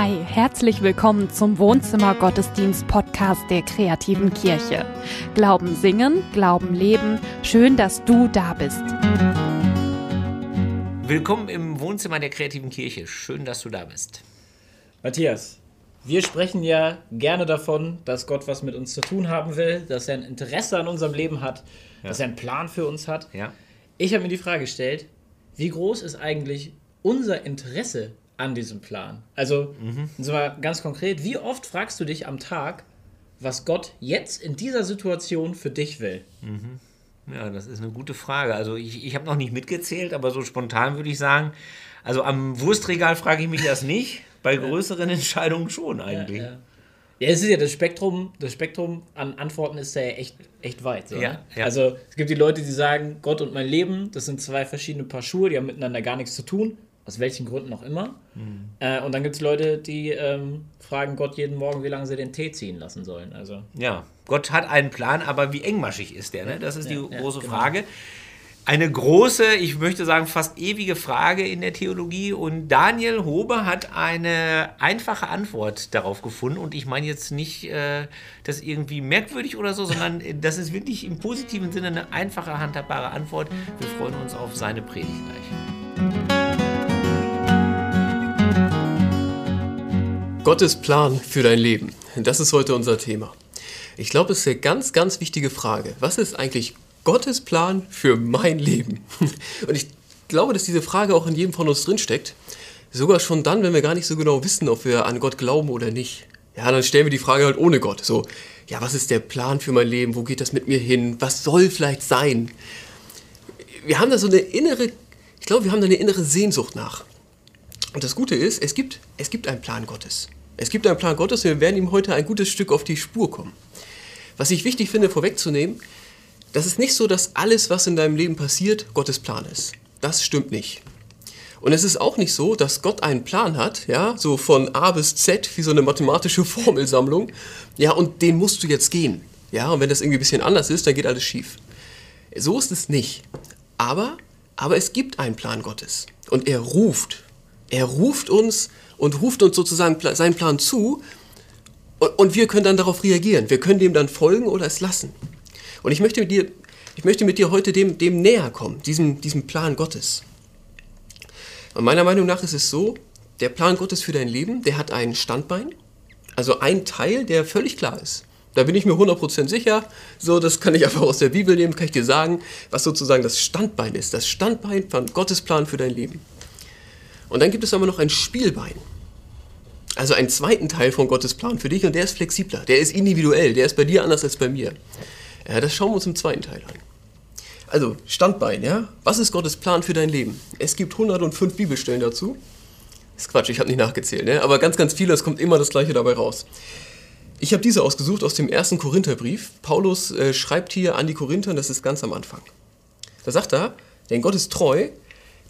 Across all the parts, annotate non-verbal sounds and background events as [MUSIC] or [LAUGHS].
Hi, herzlich willkommen zum Wohnzimmer Gottesdienst Podcast der kreativen Kirche. Glauben singen, Glauben leben. Schön, dass du da bist. Willkommen im Wohnzimmer der kreativen Kirche. Schön, dass du da bist. Matthias, wir sprechen ja gerne davon, dass Gott was mit uns zu tun haben will, dass er ein Interesse an unserem Leben hat, ja. dass er einen Plan für uns hat. Ja. Ich habe mir die Frage gestellt, wie groß ist eigentlich unser Interesse an diesem Plan? Also, mhm. mal ganz konkret, wie oft fragst du dich am Tag, was Gott jetzt in dieser Situation für dich will? Mhm. Ja, das ist eine gute Frage. Also ich, ich habe noch nicht mitgezählt, aber so spontan würde ich sagen, also am Wurstregal frage ich mich das nicht, [LAUGHS] bei größeren Entscheidungen schon eigentlich. Ja, ja. Ja, es ist ja das Spektrum, das Spektrum an Antworten ist ja echt, echt weit. So, ja, ne? ja. Also es gibt die Leute, die sagen, Gott und mein Leben, das sind zwei verschiedene Paar Schuhe, die haben miteinander gar nichts zu tun, aus welchen Gründen auch immer. Mhm. Äh, und dann gibt es Leute, die ähm, fragen Gott jeden Morgen, wie lange sie den Tee ziehen lassen sollen. Also. Ja, Gott hat einen Plan, aber wie engmaschig ist der? Ne? Das ist die große genau. Frage eine große, ich möchte sagen fast ewige Frage in der Theologie und Daniel Hobe hat eine einfache Antwort darauf gefunden und ich meine jetzt nicht äh, das irgendwie merkwürdig oder so, sondern das ist wirklich im positiven Sinne eine einfache, handhabbare Antwort. Wir freuen uns auf seine Predigt gleich. Gottes Plan für dein Leben. Das ist heute unser Thema. Ich glaube, es ist eine ganz, ganz wichtige Frage. Was ist eigentlich Gottes Plan für mein Leben? [LAUGHS] Und ich glaube, dass diese Frage auch in jedem von uns drinsteckt. Sogar schon dann, wenn wir gar nicht so genau wissen, ob wir an Gott glauben oder nicht. Ja, dann stellen wir die Frage halt ohne Gott. So, ja, was ist der Plan für mein Leben? Wo geht das mit mir hin? Was soll vielleicht sein? Wir haben da so eine innere, ich glaube, wir haben da eine innere Sehnsucht nach. Und das Gute ist, es gibt, es gibt einen Plan Gottes. Es gibt einen Plan Gottes und wir werden ihm heute ein gutes Stück auf die Spur kommen. Was ich wichtig finde, vorwegzunehmen, das ist nicht so, dass alles, was in deinem Leben passiert, Gottes Plan ist. Das stimmt nicht. Und es ist auch nicht so, dass Gott einen Plan hat, ja, so von A bis Z, wie so eine mathematische [LAUGHS] Formelsammlung, ja, und den musst du jetzt gehen. Ja, und wenn das irgendwie ein bisschen anders ist, dann geht alles schief. So ist es nicht. Aber, aber es gibt einen Plan Gottes. Und er ruft. Er ruft uns und ruft uns sozusagen seinen Plan zu. Und wir können dann darauf reagieren. Wir können dem dann folgen oder es lassen. Und ich möchte mit dir, ich möchte mit dir heute dem, dem näher kommen, diesem, diesem Plan Gottes. Und meiner Meinung nach ist es so, der Plan Gottes für dein Leben, der hat ein Standbein, also ein Teil, der völlig klar ist. Da bin ich mir 100% sicher. So, das kann ich einfach aus der Bibel nehmen, kann ich dir sagen, was sozusagen das Standbein ist. Das Standbein von Gottes Plan für dein Leben. Und dann gibt es aber noch ein Spielbein. Also einen zweiten Teil von Gottes Plan für dich und der ist flexibler, der ist individuell, der ist bei dir anders als bei mir. Ja, das schauen wir uns im zweiten Teil an. Also, Standbein, ja? Was ist Gottes Plan für dein Leben? Es gibt 105 Bibelstellen dazu. Ist Quatsch, ich habe nicht nachgezählt, ne? aber ganz, ganz viele, es kommt immer das Gleiche dabei raus. Ich habe diese ausgesucht aus dem ersten Korintherbrief. Paulus äh, schreibt hier an die Korinther, das ist ganz am Anfang. Da sagt er, denn Gott ist treu,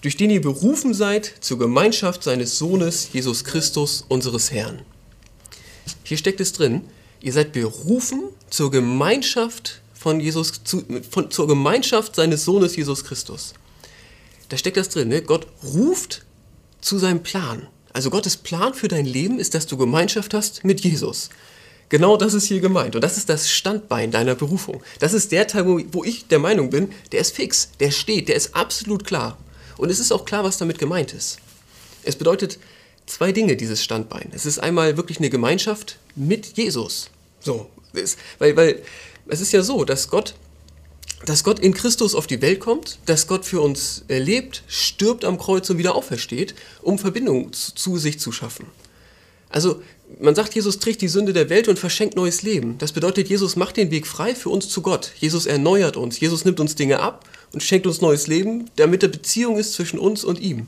durch den ihr berufen seid zur Gemeinschaft seines Sohnes Jesus Christus, unseres Herrn. Hier steckt es drin, ihr seid berufen zur Gemeinschaft von Jesus, zu, von, zur Gemeinschaft seines Sohnes Jesus Christus. Da steckt das drin, ne? Gott ruft zu seinem Plan. Also Gottes Plan für dein Leben ist, dass du Gemeinschaft hast mit Jesus. Genau das ist hier gemeint. Und das ist das Standbein deiner Berufung. Das ist der Teil, wo ich der Meinung bin, der ist fix, der steht, der ist absolut klar. Und es ist auch klar, was damit gemeint ist. Es bedeutet zwei Dinge, dieses Standbein. Es ist einmal wirklich eine Gemeinschaft mit Jesus. So, ist, weil, weil es ist ja so, dass Gott, dass Gott in Christus auf die Welt kommt, dass Gott für uns lebt, stirbt am Kreuz und wieder aufersteht, um Verbindung zu, zu sich zu schaffen. Also man sagt, Jesus trägt die Sünde der Welt und verschenkt neues Leben. Das bedeutet, Jesus macht den Weg frei für uns zu Gott. Jesus erneuert uns. Jesus nimmt uns Dinge ab und schenkt uns neues Leben, damit eine Beziehung ist zwischen uns und ihm.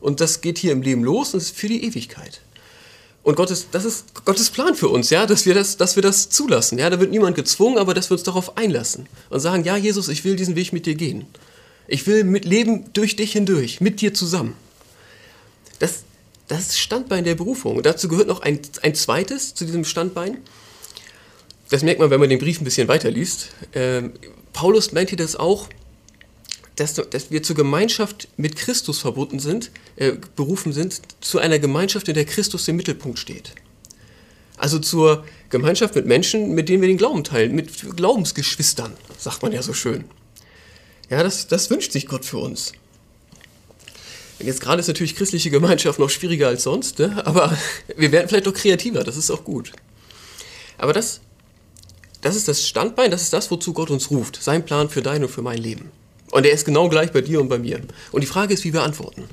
Und das geht hier im Leben los und ist für die Ewigkeit. Und Gottes, das ist Gottes Plan für uns, ja, dass wir, das, dass wir das zulassen. Ja, da wird niemand gezwungen, aber dass wir uns darauf einlassen und sagen, ja, Jesus, ich will diesen Weg mit dir gehen. Ich will mit Leben durch dich hindurch, mit dir zusammen. Das, das ist Standbein der Berufung. Und dazu gehört noch ein, ein zweites zu diesem Standbein. Das merkt man, wenn man den Brief ein bisschen weiterliest. Ähm, Paulus meint hier das auch, dass, dass wir zur Gemeinschaft mit Christus verbunden sind, äh, berufen sind, zu einer Gemeinschaft, in der Christus im Mittelpunkt steht. Also zur Gemeinschaft mit Menschen, mit denen wir den Glauben teilen, mit Glaubensgeschwistern, sagt man ja so schön. Ja, das, das wünscht sich Gott für uns. Jetzt gerade ist natürlich christliche Gemeinschaft noch schwieriger als sonst, ne? aber [LAUGHS] wir werden vielleicht noch kreativer, das ist auch gut. Aber das, das ist das Standbein, das ist das, wozu Gott uns ruft. Sein Plan für dein und für mein Leben. Und er ist genau gleich bei dir und bei mir. Und die Frage ist, wie wir antworten.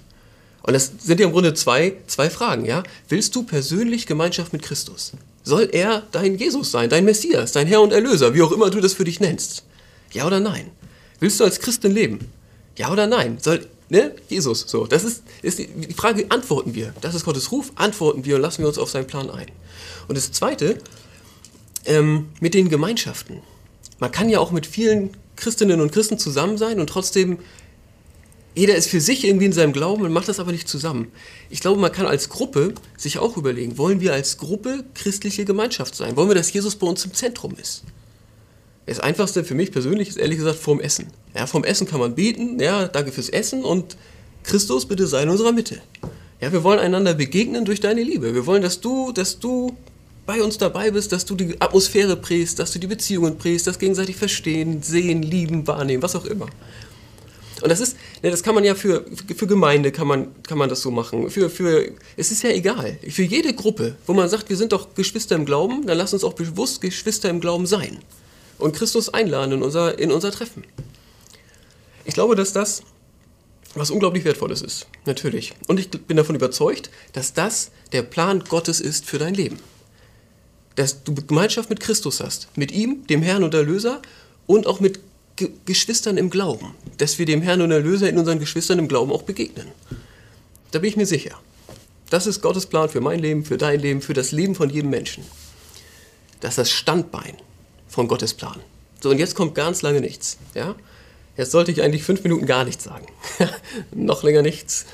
Und das sind ja im Grunde zwei, zwei Fragen, ja? Willst du persönlich Gemeinschaft mit Christus? Soll er dein Jesus sein, dein Messias, dein Herr und Erlöser, wie auch immer du das für dich nennst? Ja oder nein? Willst du als Christin leben? Ja oder nein? Soll, ne? Jesus, so. Das ist, ist die, die Frage, antworten wir? Das ist Gottes Ruf, antworten wir und lassen wir uns auf seinen Plan ein. Und das Zweite, ähm, mit den Gemeinschaften. Man kann ja auch mit vielen Christinnen und Christen zusammen sein und trotzdem jeder ist für sich irgendwie in seinem Glauben und macht das aber nicht zusammen. Ich glaube, man kann als Gruppe sich auch überlegen, wollen wir als Gruppe christliche Gemeinschaft sein? Wollen wir, dass Jesus bei uns im Zentrum ist? Das Einfachste für mich persönlich ist ehrlich gesagt vorm Essen. Ja, vorm Essen kann man beten, ja, danke fürs Essen und Christus, bitte sei in unserer Mitte. Ja, wir wollen einander begegnen durch deine Liebe. Wir wollen, dass du, dass du bei uns dabei bist, dass du die Atmosphäre prägst, dass du die Beziehungen prägst, das gegenseitig verstehen, sehen, lieben, wahrnehmen, was auch immer. Und das ist, ne, das kann man ja für, für Gemeinde kann man, kann man das so machen. Für, für, es ist ja egal. Für jede Gruppe, wo man sagt, wir sind doch Geschwister im Glauben, dann lass uns auch bewusst Geschwister im Glauben sein. Und Christus einladen in unser, in unser Treffen. Ich glaube, dass das was unglaublich Wertvolles ist. Natürlich. Und ich bin davon überzeugt, dass das der Plan Gottes ist für dein Leben. Dass du Gemeinschaft mit Christus hast. Mit ihm, dem Herrn und Erlöser und auch mit Ge Geschwistern im Glauben, dass wir dem Herrn und Erlöser in unseren Geschwistern im Glauben auch begegnen. Da bin ich mir sicher. Das ist Gottes Plan für mein Leben, für dein Leben, für das Leben von jedem Menschen. Das ist das Standbein von Gottes Plan. So, und jetzt kommt ganz lange nichts. Ja? Jetzt sollte ich eigentlich fünf Minuten gar nichts sagen. [LAUGHS] Noch länger nichts,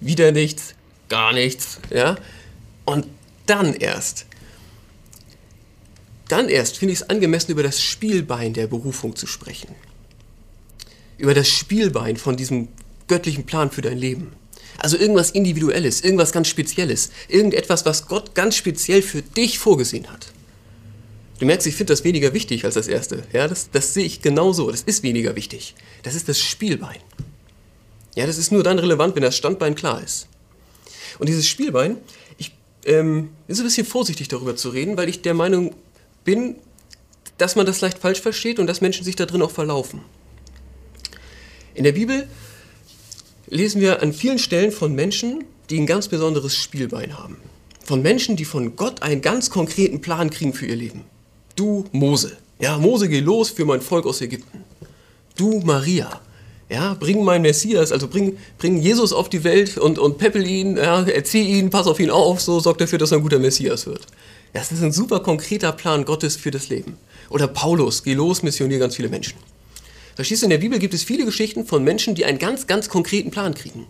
wieder nichts, gar nichts. Ja? Und dann erst dann erst finde ich es angemessen, über das Spielbein der Berufung zu sprechen. Über das Spielbein von diesem göttlichen Plan für dein Leben. Also irgendwas Individuelles, irgendwas ganz Spezielles, irgendetwas, was Gott ganz speziell für dich vorgesehen hat. Du merkst, ich finde das weniger wichtig als das erste. Ja, das, das sehe ich genauso. Das ist weniger wichtig. Das ist das Spielbein. Ja, das ist nur dann relevant, wenn das Standbein klar ist. Und dieses Spielbein, ich ähm, bin so ein bisschen vorsichtig darüber zu reden, weil ich der Meinung bin, dass man das leicht falsch versteht und dass Menschen sich da drin auch verlaufen. In der Bibel lesen wir an vielen Stellen von Menschen, die ein ganz besonderes Spielbein haben. Von Menschen, die von Gott einen ganz konkreten Plan kriegen für ihr Leben. Du Mose. Ja, Mose, geh los für mein Volk aus Ägypten. Du Maria. Ja, bring meinen Messias, also bring, bring Jesus auf die Welt und, und peppel ihn, ja, erzieh ihn, pass auf ihn auf, so sorgt dafür, dass er ein guter Messias wird. Das ist ein super konkreter Plan Gottes für das Leben. Oder Paulus, geh los, missionier ganz viele Menschen. Verstehst du, in der Bibel gibt es viele Geschichten von Menschen, die einen ganz, ganz konkreten Plan kriegen.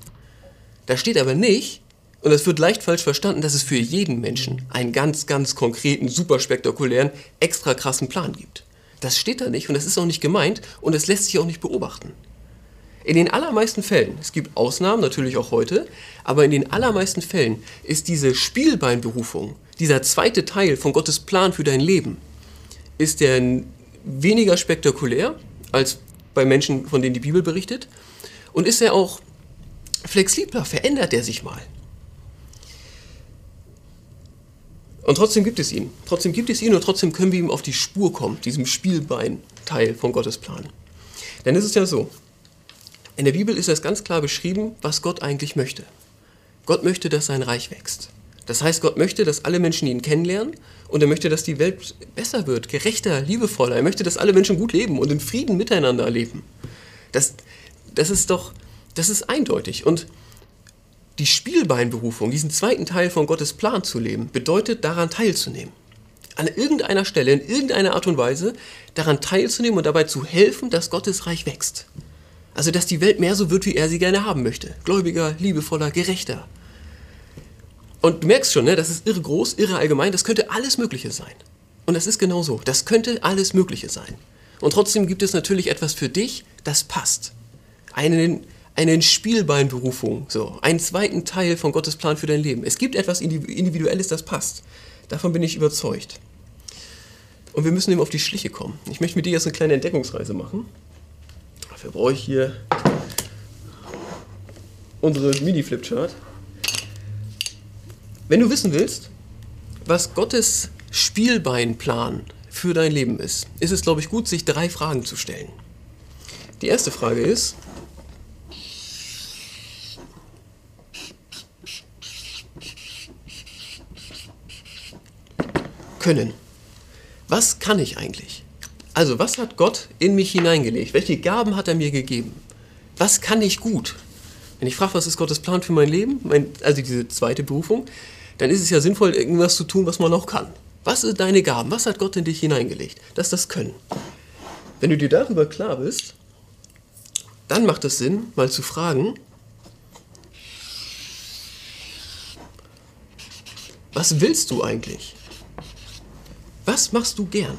Da steht aber nicht, und das wird leicht falsch verstanden, dass es für jeden Menschen einen ganz, ganz konkreten, super spektakulären, extra krassen Plan gibt. Das steht da nicht und das ist auch nicht gemeint und das lässt sich auch nicht beobachten. In den allermeisten Fällen, es gibt Ausnahmen natürlich auch heute, aber in den allermeisten Fällen ist diese Spielbeinberufung dieser zweite Teil von Gottes Plan für dein Leben, ist der weniger spektakulär als bei Menschen, von denen die Bibel berichtet. Und ist er auch flexibler, verändert er sich mal. Und trotzdem gibt es ihn. Trotzdem gibt es ihn und trotzdem können wir ihm auf die Spur kommen, diesem Spielbein-Teil von Gottes Plan. Denn es ist ja so, in der Bibel ist es ganz klar beschrieben, was Gott eigentlich möchte. Gott möchte, dass sein Reich wächst. Das heißt, Gott möchte, dass alle Menschen ihn kennenlernen und er möchte, dass die Welt besser wird, gerechter, liebevoller. Er möchte, dass alle Menschen gut leben und in Frieden miteinander leben. Das, das ist doch, das ist eindeutig. Und die Spielbeinberufung, diesen zweiten Teil von Gottes Plan zu leben, bedeutet daran teilzunehmen. An irgendeiner Stelle, in irgendeiner Art und Weise daran teilzunehmen und dabei zu helfen, dass Gottes Reich wächst. Also, dass die Welt mehr so wird, wie er sie gerne haben möchte. Gläubiger, liebevoller, gerechter. Und du merkst schon, ne, das ist irre groß, irre allgemein, das könnte alles Mögliche sein. Und das ist genau so. Das könnte alles Mögliche sein. Und trotzdem gibt es natürlich etwas für dich, das passt. einen, einen Spielbeinberufung, so, einen zweiten Teil von Gottes Plan für dein Leben. Es gibt etwas Individuelles, das passt. Davon bin ich überzeugt. Und wir müssen ihm auf die Schliche kommen. Ich möchte mit dir jetzt eine kleine Entdeckungsreise machen. Dafür brauche ich hier unsere Mini-Flipchart. Wenn du wissen willst, was Gottes Spielbeinplan für dein Leben ist, ist es, glaube ich, gut, sich drei Fragen zu stellen. Die erste Frage ist, können. Was kann ich eigentlich? Also, was hat Gott in mich hineingelegt? Welche Gaben hat er mir gegeben? Was kann ich gut? Wenn ich frage, was ist Gottes Plan für mein Leben, mein, also diese zweite Berufung, dann ist es ja sinnvoll, irgendwas zu tun, was man auch kann. Was sind deine Gaben? Was hat Gott in dich hineingelegt? Das ist das Können. Wenn du dir darüber klar bist, dann macht es Sinn, mal zu fragen, was willst du eigentlich? Was machst du gern?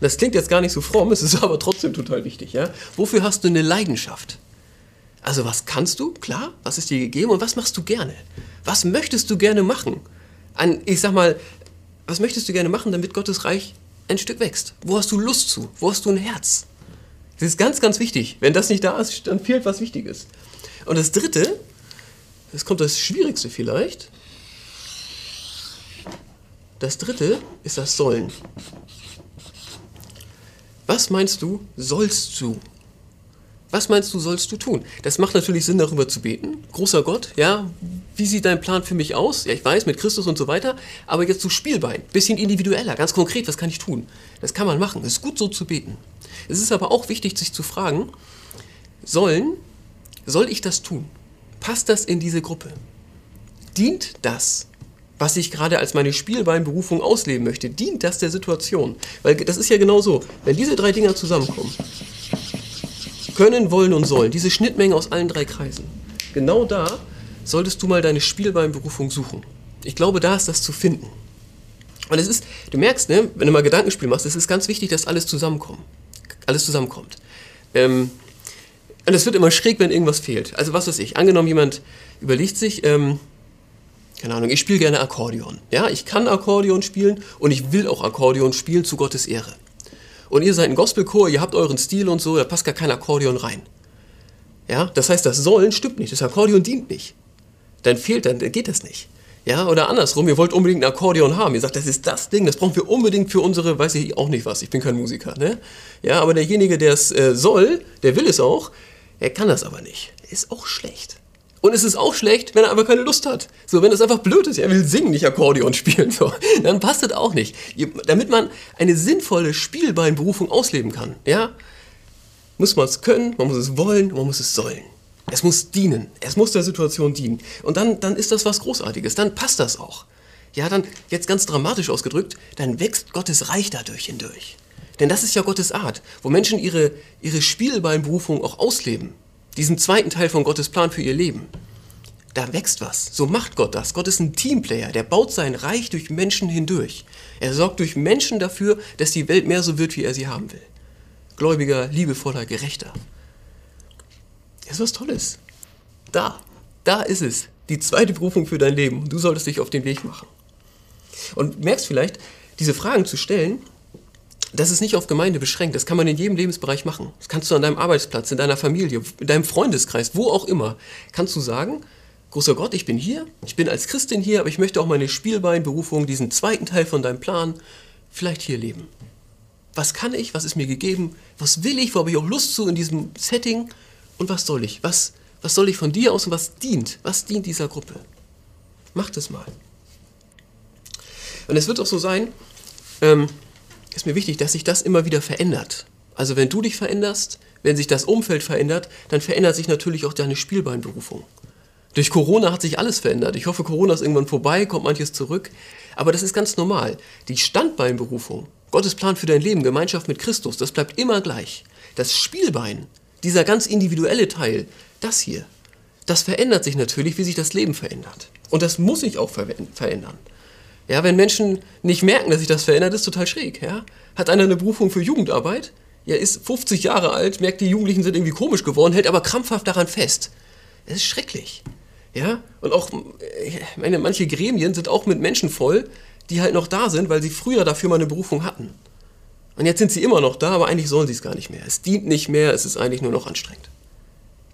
Das klingt jetzt gar nicht so fromm, es ist [LAUGHS] aber trotzdem total wichtig. Ja? Wofür hast du eine Leidenschaft? Also was kannst du? Klar, was ist dir gegeben und was machst du gerne? Was möchtest du gerne machen? An, ich sag mal, was möchtest du gerne machen, damit Gottes Reich ein Stück wächst? Wo hast du Lust zu? Wo hast du ein Herz? Das ist ganz, ganz wichtig. Wenn das nicht da ist, dann fehlt was Wichtiges. Und das Dritte, das kommt das Schwierigste vielleicht, das dritte ist das Sollen. Was meinst du, sollst du? Was meinst du, sollst du tun? Das macht natürlich Sinn, darüber zu beten. Großer Gott, ja, wie sieht dein Plan für mich aus? Ja, ich weiß, mit Christus und so weiter, aber jetzt zu Spielbein, bisschen individueller, ganz konkret, was kann ich tun? Das kann man machen, es ist gut so zu beten. Es ist aber auch wichtig, sich zu fragen, sollen, soll ich das tun? Passt das in diese Gruppe? Dient das was ich gerade als meine Spielbeinberufung ausleben möchte, dient das der Situation? Weil das ist ja genau so, wenn diese drei Dinger zusammenkommen, können, wollen und sollen, diese Schnittmenge aus allen drei Kreisen, genau da solltest du mal deine Spielbeinberufung suchen. Ich glaube, da ist das zu finden. Und es ist, du merkst, ne, wenn du mal Gedankenspiel machst, es ist ganz wichtig, dass alles zusammenkommt. Alles zusammenkommt. Ähm, und es wird immer schräg, wenn irgendwas fehlt. Also was weiß ich, angenommen jemand überlegt sich, ähm, keine Ahnung, ich spiele gerne Akkordeon. Ja, ich kann Akkordeon spielen und ich will auch Akkordeon spielen zu Gottes Ehre. Und ihr seid ein Gospelchor, ihr habt euren Stil und so, da passt gar kein Akkordeon rein. Ja, das heißt, das Sollen stimmt nicht, das Akkordeon dient nicht. Dann fehlt, dann geht das nicht. Ja, oder andersrum, ihr wollt unbedingt ein Akkordeon haben. Ihr sagt, das ist das Ding, das brauchen wir unbedingt für unsere, weiß ich auch nicht was, ich bin kein Musiker, ne? Ja, aber derjenige, der es äh, soll, der will es auch, er kann das aber nicht. Ist auch schlecht. Und es ist auch schlecht, wenn er einfach keine Lust hat. So, wenn es einfach blöd ist, er will singen, nicht Akkordeon spielen, so, dann passt das auch nicht. Damit man eine sinnvolle Spielbeinberufung ausleben kann, ja, muss man es können, man muss es wollen, man muss es sollen. Es muss dienen. Es muss der Situation dienen. Und dann, dann ist das was Großartiges. Dann passt das auch. Ja, dann, jetzt ganz dramatisch ausgedrückt, dann wächst Gottes Reich dadurch hindurch. Denn das ist ja Gottes Art, wo Menschen ihre, ihre Spielbeinberufung auch ausleben diesen zweiten Teil von Gottes Plan für ihr Leben. Da wächst was. So macht Gott das. Gott ist ein Teamplayer, der baut sein Reich durch Menschen hindurch. Er sorgt durch Menschen dafür, dass die Welt mehr so wird, wie er sie haben will. Gläubiger, liebevoller, gerechter. Das ist was Tolles. Da, da ist es. Die zweite Berufung für dein Leben. Du solltest dich auf den Weg machen. Und merkst vielleicht, diese Fragen zu stellen, das ist nicht auf Gemeinde beschränkt. Das kann man in jedem Lebensbereich machen. Das kannst du an deinem Arbeitsplatz, in deiner Familie, in deinem Freundeskreis, wo auch immer. Kannst du sagen, großer Gott, ich bin hier, ich bin als Christin hier, aber ich möchte auch meine Spielbeinberufung, diesen zweiten Teil von deinem Plan, vielleicht hier leben. Was kann ich? Was ist mir gegeben? Was will ich? Wo habe ich auch Lust zu in diesem Setting? Und was soll ich? Was, was soll ich von dir aus und was dient? Was dient dieser Gruppe? Mach das mal. Und es wird auch so sein, ähm, ist mir wichtig, dass sich das immer wieder verändert. Also wenn du dich veränderst, wenn sich das Umfeld verändert, dann verändert sich natürlich auch deine Spielbeinberufung. Durch Corona hat sich alles verändert. Ich hoffe, Corona ist irgendwann vorbei, kommt manches zurück. Aber das ist ganz normal. Die Standbeinberufung, Gottes Plan für dein Leben, Gemeinschaft mit Christus, das bleibt immer gleich. Das Spielbein, dieser ganz individuelle Teil, das hier, das verändert sich natürlich, wie sich das Leben verändert. Und das muss sich auch verändern. Ja, wenn Menschen nicht merken, dass sich das verändert, ist total schräg. Ja? Hat einer eine Berufung für Jugendarbeit? ja, ist 50 Jahre alt, merkt, die Jugendlichen sind irgendwie komisch geworden, hält aber krampfhaft daran fest. Das ist schrecklich. Ja, und auch, meine, manche Gremien sind auch mit Menschen voll, die halt noch da sind, weil sie früher dafür mal eine Berufung hatten. Und jetzt sind sie immer noch da, aber eigentlich sollen sie es gar nicht mehr. Es dient nicht mehr, es ist eigentlich nur noch anstrengend.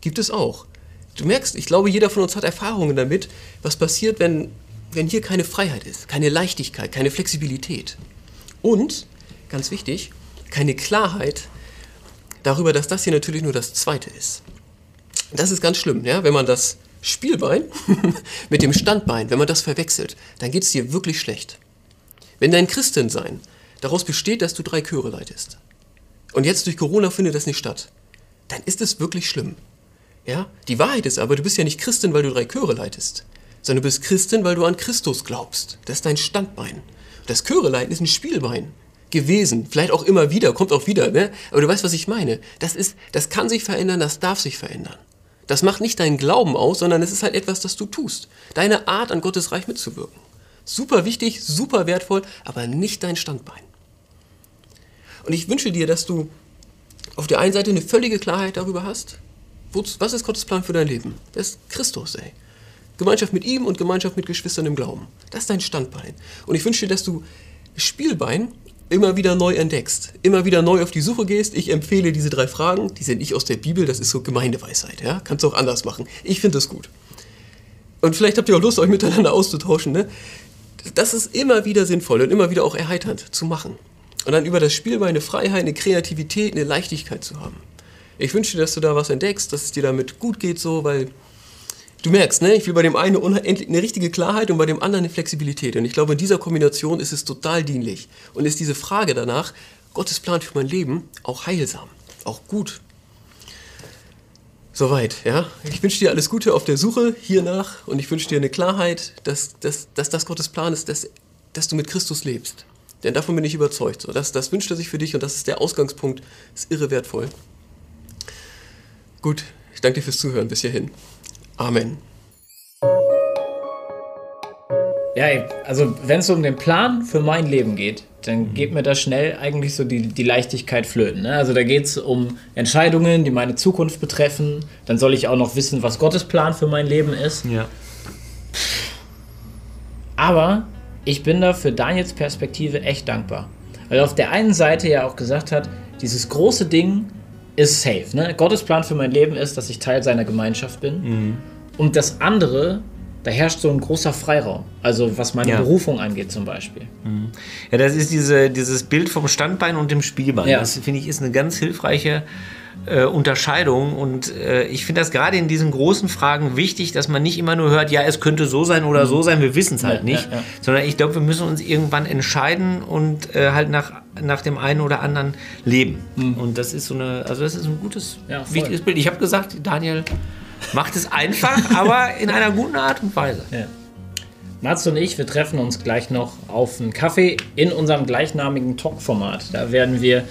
Gibt es auch. Du merkst, ich glaube, jeder von uns hat Erfahrungen damit, was passiert, wenn, wenn hier keine Freiheit ist, keine Leichtigkeit, keine Flexibilität. Und, ganz wichtig, keine Klarheit darüber, dass das hier natürlich nur das Zweite ist. Das ist ganz schlimm, ja? wenn man das Spielbein [LAUGHS] mit dem Standbein, wenn man das verwechselt, dann geht es dir wirklich schlecht. Wenn dein Christensein daraus besteht, dass du drei Chöre leitest und jetzt durch Corona findet das nicht statt, dann ist es wirklich schlimm. Ja? Die Wahrheit ist aber, du bist ja nicht Christin, weil du drei Chöre leitest, sondern du bist Christin, weil du an Christus glaubst. Das ist dein Standbein. Das Chöre leiten ist ein Spielbein gewesen, vielleicht auch immer wieder, kommt auch wieder, ne? aber du weißt, was ich meine. Das, ist, das kann sich verändern, das darf sich verändern. Das macht nicht deinen Glauben aus, sondern es ist halt etwas, das du tust. Deine Art, an Gottes Reich mitzuwirken. Super wichtig, super wertvoll, aber nicht dein Standbein. Und ich wünsche dir, dass du auf der einen Seite eine völlige Klarheit darüber hast, was ist Gottes Plan für dein Leben? Das ist Christus, ey. Gemeinschaft mit ihm und Gemeinschaft mit Geschwistern im Glauben. Das ist dein Standbein. Und ich wünsche dir, dass du Spielbein immer wieder neu entdeckst, immer wieder neu auf die Suche gehst. Ich empfehle diese drei Fragen, die sind nicht aus der Bibel, das ist so Gemeindeweisheit, ja? Kannst du auch anders machen. Ich finde das gut. Und vielleicht habt ihr auch Lust, euch miteinander auszutauschen, ne? Das ist immer wieder sinnvoll und immer wieder auch erheiternd zu machen. Und dann über das Spiel mal eine Freiheit, eine Kreativität, eine Leichtigkeit zu haben. Ich wünsche dir, dass du da was entdeckst, dass es dir damit gut geht, so, weil du merkst, ne, ich will bei dem einen eine richtige Klarheit und bei dem anderen eine Flexibilität. Und ich glaube, in dieser Kombination ist es total dienlich. Und ist diese Frage danach, Gottes Plan für mein Leben, auch heilsam, auch gut. Soweit, ja. Ich wünsche dir alles Gute auf der Suche hiernach und ich wünsche dir eine Klarheit, dass, dass, dass das Gottes Plan ist, dass, dass du mit Christus lebst. Denn davon bin ich überzeugt. So, das, das wünscht er sich für dich und das ist der Ausgangspunkt. Das ist irre wertvoll. Gut, ich danke dir fürs Zuhören bis hierhin. Amen. Ja, also wenn es um den Plan für mein Leben geht, dann geht mir da schnell eigentlich so die, die Leichtigkeit flöten. Ne? Also da geht es um Entscheidungen, die meine Zukunft betreffen. Dann soll ich auch noch wissen, was Gottes Plan für mein Leben ist. Ja. Aber ich bin da für Daniels Perspektive echt dankbar. Weil er auf der einen Seite ja auch gesagt hat, dieses große Ding ist safe. Ne? Gottes Plan für mein Leben ist, dass ich Teil seiner Gemeinschaft bin. Mhm. Und das andere, da herrscht so ein großer Freiraum. Also was meine ja. Berufung angeht zum Beispiel. Mhm. Ja, das ist diese, dieses Bild vom Standbein und dem Spielbein. Ja. Das finde ich ist eine ganz hilfreiche äh, Unterscheidung. Und äh, ich finde das gerade in diesen großen Fragen wichtig, dass man nicht immer nur hört, ja, es könnte so sein oder mhm. so sein, wir wissen es halt ja, nicht. Sondern ich glaube, wir müssen uns irgendwann entscheiden und äh, halt nach, nach dem einen oder anderen leben. Mhm. Und das ist so eine, also das ist ein gutes, wichtiges Bild. Ich habe gesagt, Daniel macht es einfach, aber in einer guten Art und Weise. Mats und ich, wir treffen uns gleich noch auf einen Kaffee in unserem gleichnamigen Talk-Format. Da werden wir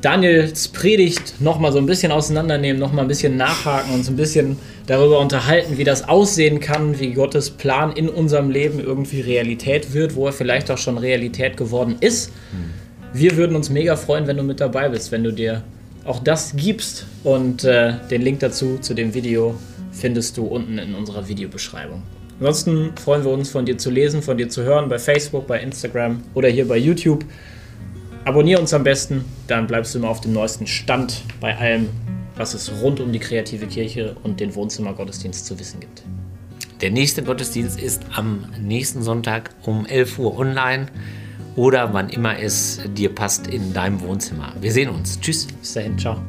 Daniels Predigt nochmal so ein bisschen auseinandernehmen, nochmal ein bisschen nachhaken und so ein bisschen darüber unterhalten, wie das aussehen kann, wie Gottes Plan in unserem Leben irgendwie Realität wird, wo er vielleicht auch schon Realität geworden ist. Wir würden uns mega freuen, wenn du mit dabei bist, wenn du dir auch das gibst. Und äh, den Link dazu, zu dem Video, findest du unten in unserer Videobeschreibung. Ansonsten freuen wir uns, von dir zu lesen, von dir zu hören, bei Facebook, bei Instagram oder hier bei YouTube. Abonnier uns am besten, dann bleibst du immer auf dem neuesten Stand bei allem, was es rund um die kreative Kirche und den Wohnzimmergottesdienst zu wissen gibt. Der nächste Gottesdienst ist am nächsten Sonntag um 11 Uhr online oder wann immer es dir passt in deinem Wohnzimmer. Wir sehen uns. Tschüss. Bis dahin. Ciao.